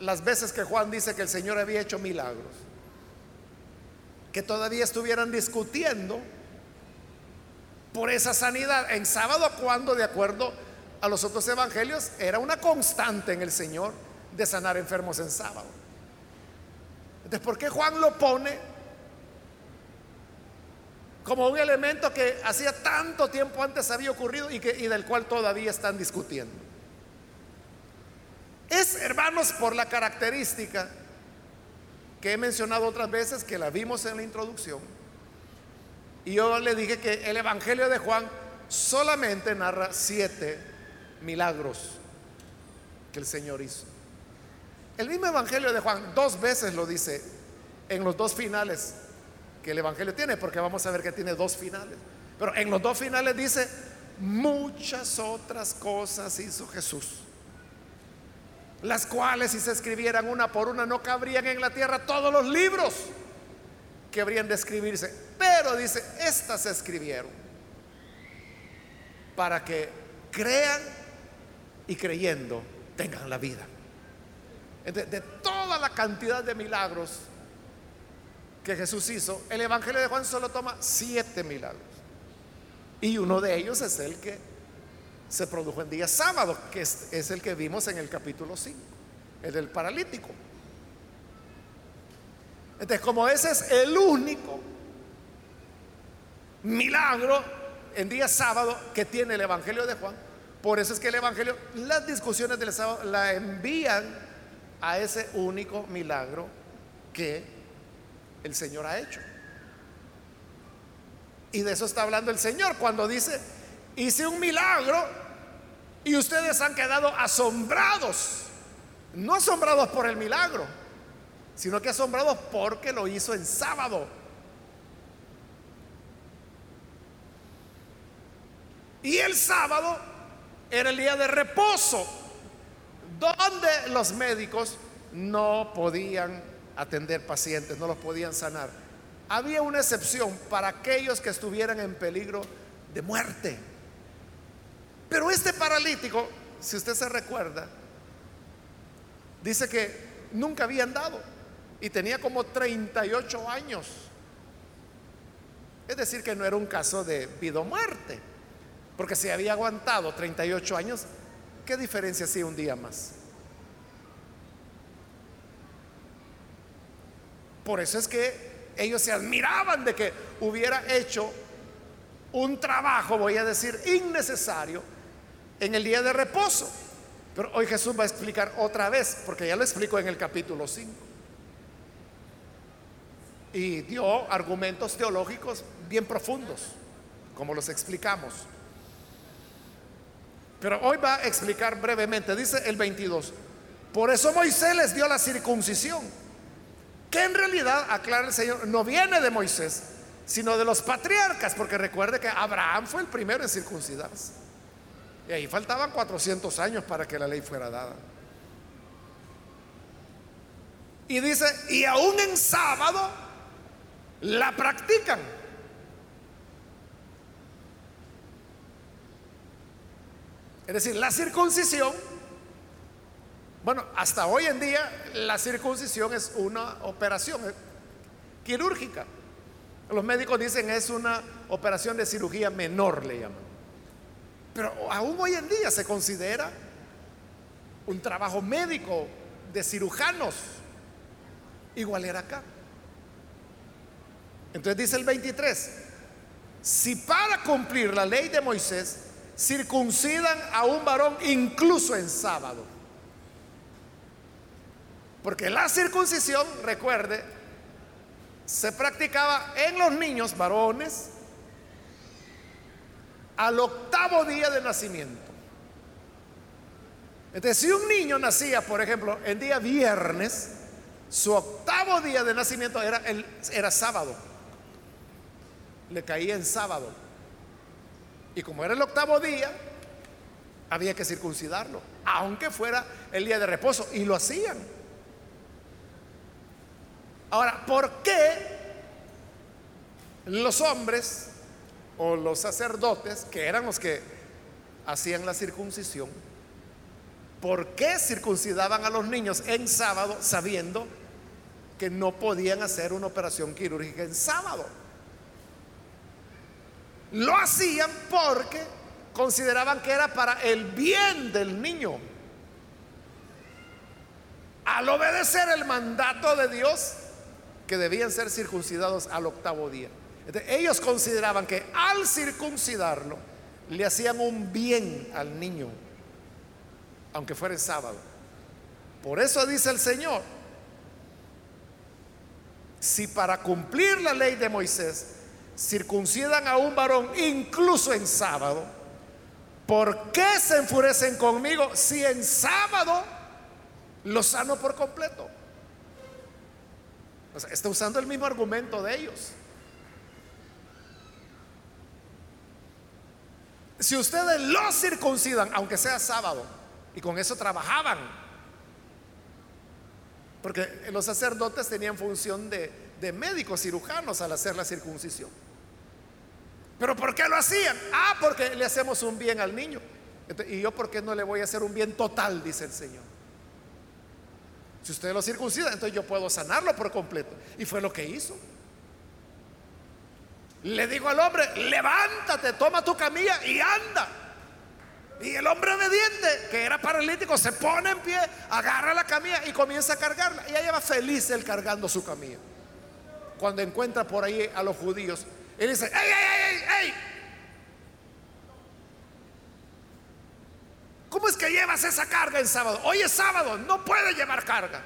[SPEAKER 1] las veces que Juan dice que el Señor había hecho milagros, que todavía estuvieran discutiendo por esa sanidad en sábado, cuando de acuerdo a los otros evangelios era una constante en el Señor de sanar enfermos en sábado. Entonces, ¿por qué Juan lo pone como un elemento que hacía tanto tiempo antes había ocurrido y, que, y del cual todavía están discutiendo. Es, hermanos, por la característica que he mencionado otras veces, que la vimos en la introducción, y yo le dije que el Evangelio de Juan solamente narra siete milagros que el Señor hizo. El mismo Evangelio de Juan dos veces lo dice en los dos finales que el Evangelio tiene, porque vamos a ver que tiene dos finales. Pero en los dos finales dice, muchas otras cosas hizo Jesús, las cuales si se escribieran una por una no cabrían en la tierra todos los libros que habrían de escribirse. Pero dice, estas se escribieron para que crean y creyendo tengan la vida. de toda la cantidad de milagros que Jesús hizo, el Evangelio de Juan solo toma siete milagros. Y uno de ellos es el que se produjo en día sábado, que es, el que vimos en el capítulo 5, el del paralítico. Entonces, como ese es el único milagro, en día sábado que tiene el Evangelio de Juan. Por eso es que el Evangelio, las discusiones del sábado la envían a ese único milagro que el Señor ha hecho. Y de eso está hablando el Señor cuando dice, hice un milagro y ustedes han quedado asombrados. No asombrados por el milagro, sino que asombrados porque lo hizo en sábado. Y el sábado era el día de reposo, donde los médicos no podían atender pacientes, no los podían sanar. Había una excepción para aquellos que estuvieran en peligro de muerte. Pero este paralítico, si usted se recuerda, dice que nunca había andado y tenía como 38 años. Es decir, que no era un caso de vida o muerte, porque si había aguantado 38 años, ¿qué diferencia hacía un día más? Por eso es que ellos se admiraban de que hubiera hecho un trabajo, voy a decir, innecesario en el día de reposo. Pero hoy Jesús va a explicar otra vez, porque ya lo explico en el capítulo 5. Y dio argumentos teológicos bien profundos, como los explicamos. Pero hoy va a explicar brevemente, dice el 22, por eso Moisés les dio la circuncisión que en realidad, aclara el Señor, no viene de Moisés, sino de los patriarcas, porque recuerde que Abraham fue el primero en circuncidarse. Y ahí faltaban 400 años para que la ley fuera dada. Y dice, y aún en sábado la practican. Es decir, la circuncisión bueno, hasta hoy en día la circuncisión es una operación quirúrgica. Los médicos dicen es una operación de cirugía menor, le llaman. Pero aún hoy en día se considera un trabajo médico de cirujanos. Igual era acá. Entonces dice el 23, si para cumplir la ley de Moisés circuncidan a un varón incluso en sábado, porque la circuncisión, recuerde, se practicaba en los niños varones al octavo día de nacimiento. Entonces, si un niño nacía, por ejemplo, el día viernes, su octavo día de nacimiento era, el, era sábado. Le caía en sábado. Y como era el octavo día, había que circuncidarlo, aunque fuera el día de reposo. Y lo hacían. Ahora, ¿por qué los hombres o los sacerdotes, que eran los que hacían la circuncisión, ¿por qué circuncidaban a los niños en sábado sabiendo que no podían hacer una operación quirúrgica en sábado? Lo hacían porque consideraban que era para el bien del niño. Al obedecer el mandato de Dios, que debían ser circuncidados al octavo día. ellos consideraban que al circuncidarlo le hacían un bien al niño, aunque fuera el sábado. Por eso dice el Señor, si para cumplir la ley de Moisés circuncidan a un varón incluso en sábado, ¿por qué se enfurecen conmigo si en sábado lo sano por completo? Está usando el mismo argumento de ellos. Si ustedes lo circuncidan, aunque sea sábado, y con eso trabajaban, porque los sacerdotes tenían función de, de médicos cirujanos al hacer la circuncisión. Pero ¿por qué lo hacían? Ah, porque le hacemos un bien al niño. y yo, ¿por qué no le voy a hacer un bien total? Dice el Señor. Si usted lo circuncida, entonces yo puedo sanarlo por completo. Y fue lo que hizo. Le digo al hombre, levántate, toma tu camilla y anda. Y el hombre obediente, que era paralítico, se pone en pie, agarra la camilla y comienza a cargarla. Y ella va feliz él cargando su camilla. Cuando encuentra por ahí a los judíos, él dice, ¡ey, ey, ey, ey! Que llevas esa carga en sábado? Hoy es sábado, no puede llevar carga.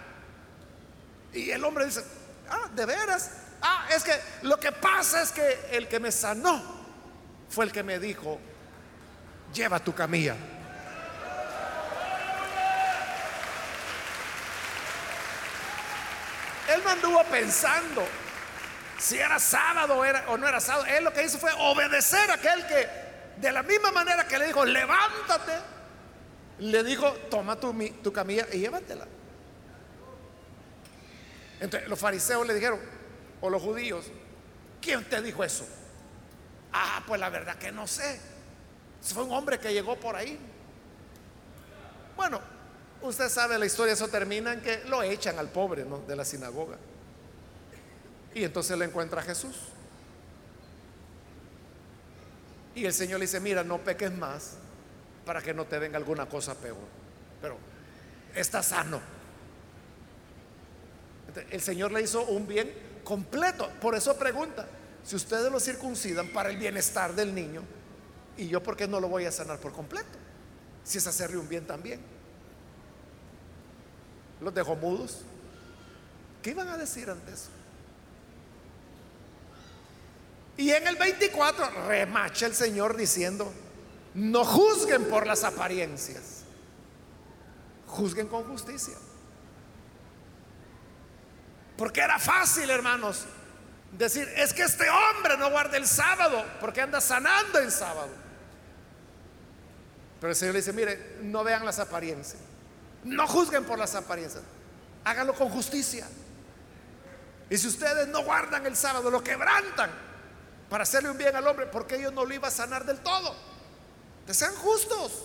[SPEAKER 1] Y el hombre dice, ah, ¿de veras? Ah, es que lo que pasa es que el que me sanó fue el que me dijo, lleva tu camilla. Él no anduvo pensando si era sábado era, o no era sábado. Él lo que hizo fue obedecer a aquel que, de la misma manera que le dijo, levántate, le dijo, toma tu, camilla y llévatela. Entonces los fariseos le dijeron, o los judíos, ¿quién te dijo eso? Ah, pues la verdad que no sé. Fue un hombre que llegó por ahí. Bueno, usted sabe la historia, eso termina en que lo echan al pobre de la sinagoga. Y entonces le encuentra a Jesús. Y el Señor le dice, mira, no peques más para que no te venga alguna cosa peor. Pero está sano. el Señor le hizo un bien completo. Por eso pregunta, si ustedes lo circuncidan para el bienestar del niño, ¿y yo por qué no lo voy a sanar por completo? Si es hacerle un bien también. Los dejó mudos. ¿Qué iban a decir ante eso? Y en el 24 remacha el Señor diciendo, no juzguen por las apariencias, juzguen con justicia. Porque era fácil, hermanos, decir, es que este hombre no guarda el sábado porque anda sanando el sábado. Pero el Señor le dice, mire, no vean las apariencias, no juzguen por las apariencias, háganlo con justicia. Y si ustedes no guardan el sábado, lo quebrantan para hacerle un bien al hombre, porque ellos no lo iba a sanar del todo. Que sean justos.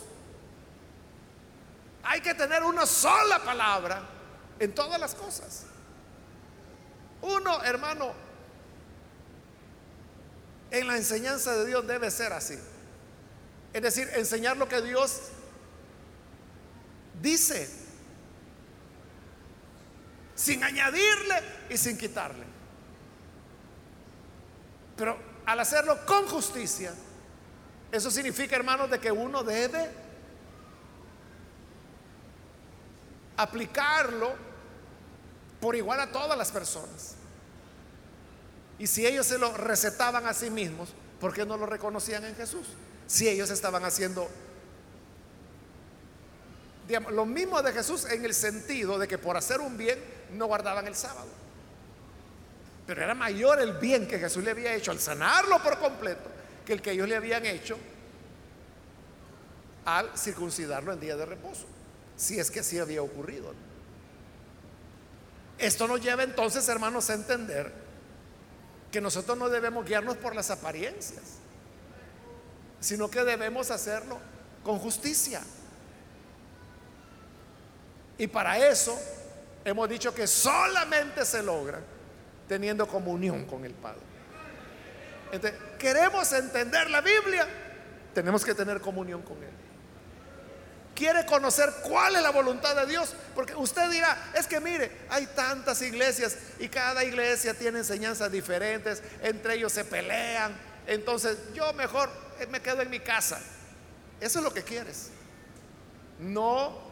[SPEAKER 1] Hay que tener una sola palabra en todas las cosas. Uno, hermano, en la enseñanza de Dios debe ser así. Es decir, enseñar lo que Dios dice, sin añadirle y sin quitarle. Pero al hacerlo con justicia, eso significa, hermanos, de que uno debe aplicarlo por igual a todas las personas. Y si ellos se lo recetaban a sí mismos, ¿por qué no lo reconocían en Jesús? Si ellos estaban haciendo lo mismo de Jesús en el sentido de que por hacer un bien no guardaban el sábado. Pero era mayor el bien que Jesús le había hecho al sanarlo por completo que el que ellos le habían hecho al circuncidarlo en día de reposo. Si es que así había ocurrido. Esto nos lleva entonces, hermanos, a entender que nosotros no debemos guiarnos por las apariencias, sino que debemos hacerlo con justicia. Y para eso hemos dicho que solamente se logra teniendo comunión con el Padre. Entonces, queremos entender la Biblia, tenemos que tener comunión con Él quiere conocer cuál es la voluntad de Dios. Porque usted dirá, es que mire, hay tantas iglesias y cada iglesia tiene enseñanzas diferentes, entre ellos se pelean. Entonces yo mejor me quedo en mi casa. Eso es lo que quieres. No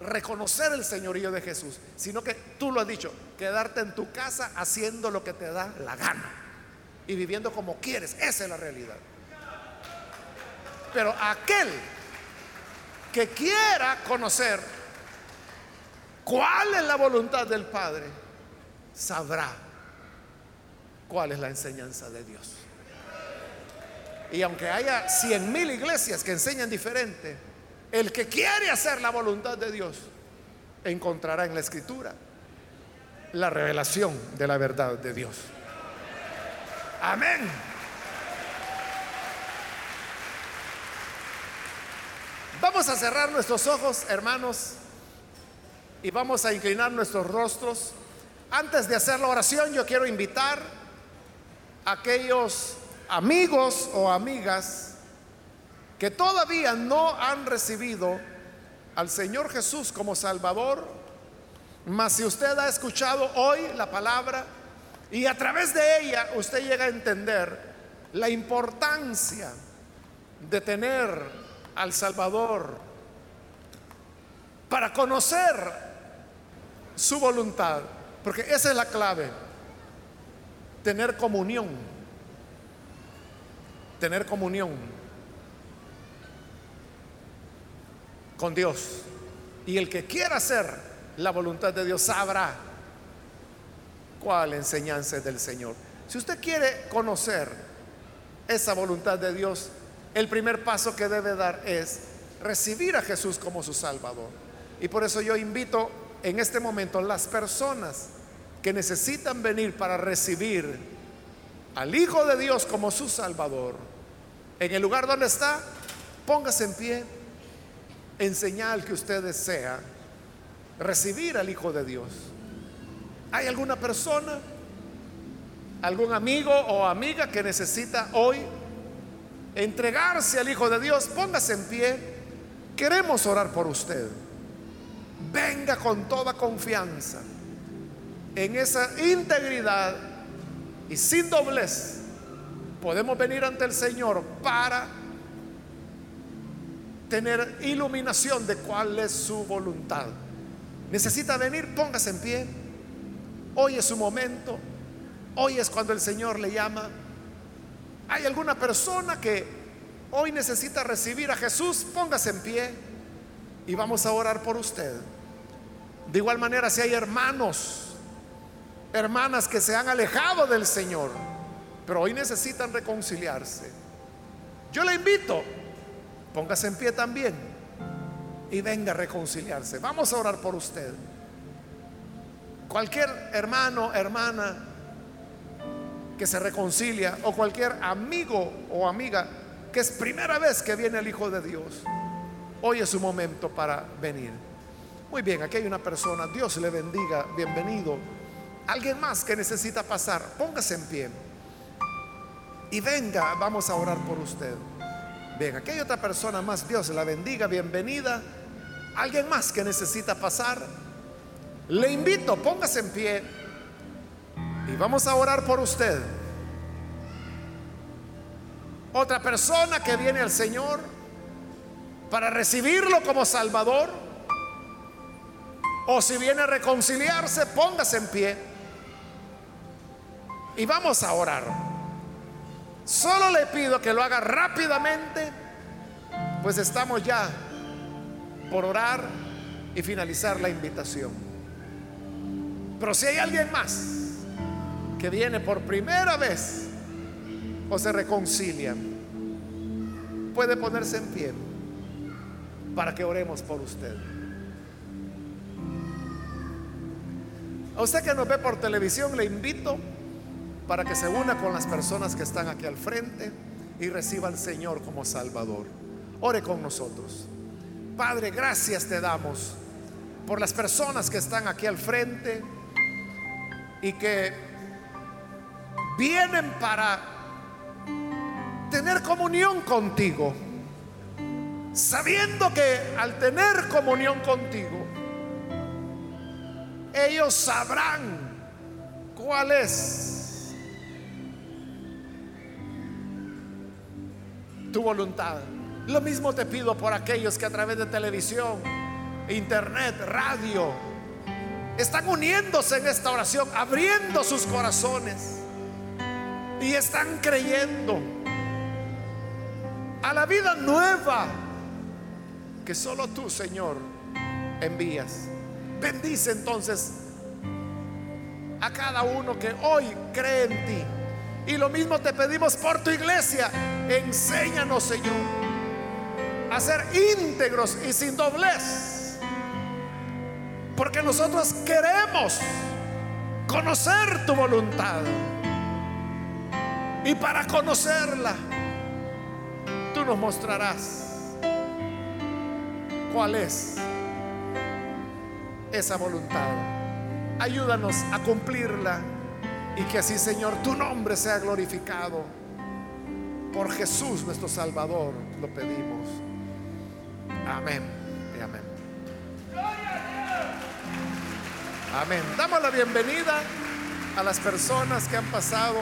[SPEAKER 1] reconocer el señorío de Jesús, sino que tú lo has dicho, quedarte en tu casa haciendo lo que te da la gana y viviendo como quieres. Esa es la realidad. Pero aquel que quiera conocer cuál es la voluntad del Padre, sabrá cuál es la enseñanza de Dios. Y aunque haya cien mil iglesias que enseñan diferente, el que quiere hacer la voluntad de Dios encontrará en la escritura la revelación de la verdad de Dios. Amén. Vamos a cerrar nuestros ojos, hermanos, y vamos a inclinar nuestros rostros. Antes de hacer la oración, yo quiero invitar a aquellos amigos o amigas que todavía no han recibido al Señor Jesús como Salvador, mas si usted ha escuchado hoy la palabra y a través de ella usted llega a entender la importancia de tener al Salvador para conocer su voluntad, porque esa es la clave, tener comunión, tener comunión con Dios. Y el que quiera hacer la voluntad de Dios sabrá cuál enseñanza es del Señor. Si usted quiere conocer esa voluntad de Dios, el primer paso que debe dar es recibir a Jesús como su Salvador. Y por eso yo invito en este momento a las personas que necesitan venir para recibir al Hijo de Dios como su Salvador. En el lugar donde está, póngase en pie en señal que usted desea recibir al Hijo de Dios. ¿Hay alguna persona, algún amigo o amiga que necesita hoy entregarse al Hijo de Dios? Póngase en pie. Queremos orar por usted. Venga con toda confianza en esa integridad y sin doblez. Podemos venir ante el Señor para tener iluminación de cuál es su voluntad. Necesita venir, póngase en pie. Hoy es su momento. Hoy es cuando el Señor le llama. ¿Hay alguna persona que hoy necesita recibir a Jesús? Póngase en pie y vamos a orar por usted. De igual manera, si hay hermanos, hermanas que se han alejado del Señor, pero hoy necesitan reconciliarse, yo le invito Póngase en pie también y venga a reconciliarse. Vamos a orar por usted. Cualquier hermano, hermana que se reconcilia o cualquier amigo o amiga que es primera vez que viene el Hijo de Dios, hoy es su momento para venir. Muy bien, aquí hay una persona, Dios le bendiga, bienvenido. Alguien más que necesita pasar, póngase en pie y venga, vamos a orar por usted. Bien, aquí hay otra persona más. Dios la bendiga, bienvenida. Alguien más que necesita pasar. Le invito, póngase en pie y vamos a orar por usted. Otra persona que viene al Señor para recibirlo como Salvador. O si viene a reconciliarse, póngase en pie. Y vamos a orar. Solo le pido que lo haga rápidamente, pues estamos ya por orar y finalizar la invitación. Pero si hay alguien más que viene por primera vez o se reconcilia, puede ponerse en pie para que oremos por usted. A usted que nos ve por televisión, le invito para que se una con las personas que están aquí al frente y reciba al Señor como Salvador. Ore con nosotros. Padre, gracias te damos por las personas que están aquí al frente y que vienen para tener comunión contigo, sabiendo que al tener comunión contigo, ellos sabrán cuál es tu voluntad. Lo mismo te pido por aquellos que a través de televisión, internet, radio, están uniéndose en esta oración, abriendo sus corazones y están creyendo a la vida nueva que solo tú, Señor, envías. Bendice entonces a cada uno que hoy cree en ti y lo mismo te pedimos por tu iglesia. Enséñanos, Señor, a ser íntegros y sin doblez. Porque nosotros queremos conocer tu voluntad. Y para conocerla, tú nos mostrarás cuál es esa voluntad. Ayúdanos a cumplirla y que así, Señor, tu nombre sea glorificado. Por Jesús nuestro Salvador lo pedimos. Amén. Amén. Damos la bienvenida a las personas que han pasado